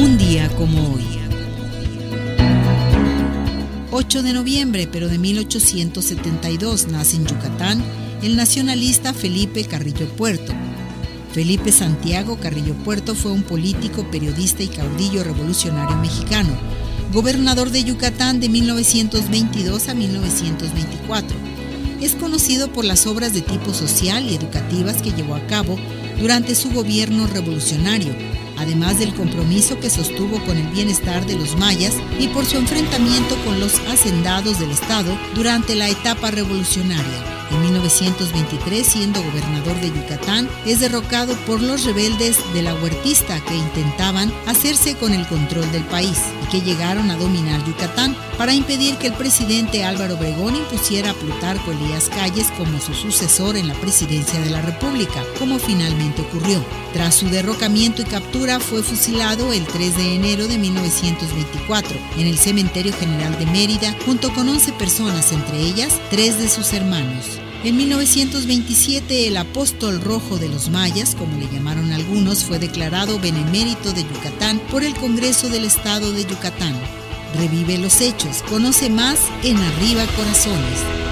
Un día como hoy. 8 de noviembre, pero de 1872, nace en Yucatán el nacionalista Felipe Carrillo Puerto. Felipe Santiago Carrillo Puerto fue un político, periodista y caudillo revolucionario mexicano, gobernador de Yucatán de 1922 a 1924. Es conocido por las obras de tipo social y educativas que llevó a cabo durante su gobierno revolucionario, además del compromiso que sostuvo con el bienestar de los mayas y por su enfrentamiento con los hacendados del Estado durante la etapa revolucionaria. En 1923, siendo gobernador de Yucatán, es derrocado por los rebeldes de la huertista que intentaban hacerse con el control del país y que llegaron a dominar Yucatán para impedir que el presidente Álvaro Obregón impusiera a Plutarco Elías Calles como su sucesor en la presidencia de la República, como finalmente ocurrió. Tras su derrocamiento y captura, fue fusilado el 3 de enero de 1924 en el Cementerio General de Mérida junto con 11 personas, entre ellas tres de sus hermanos. En 1927 el apóstol rojo de los mayas, como le llamaron algunos, fue declarado benemérito de Yucatán por el Congreso del Estado de Yucatán. Revive los hechos, conoce más en Arriba Corazones.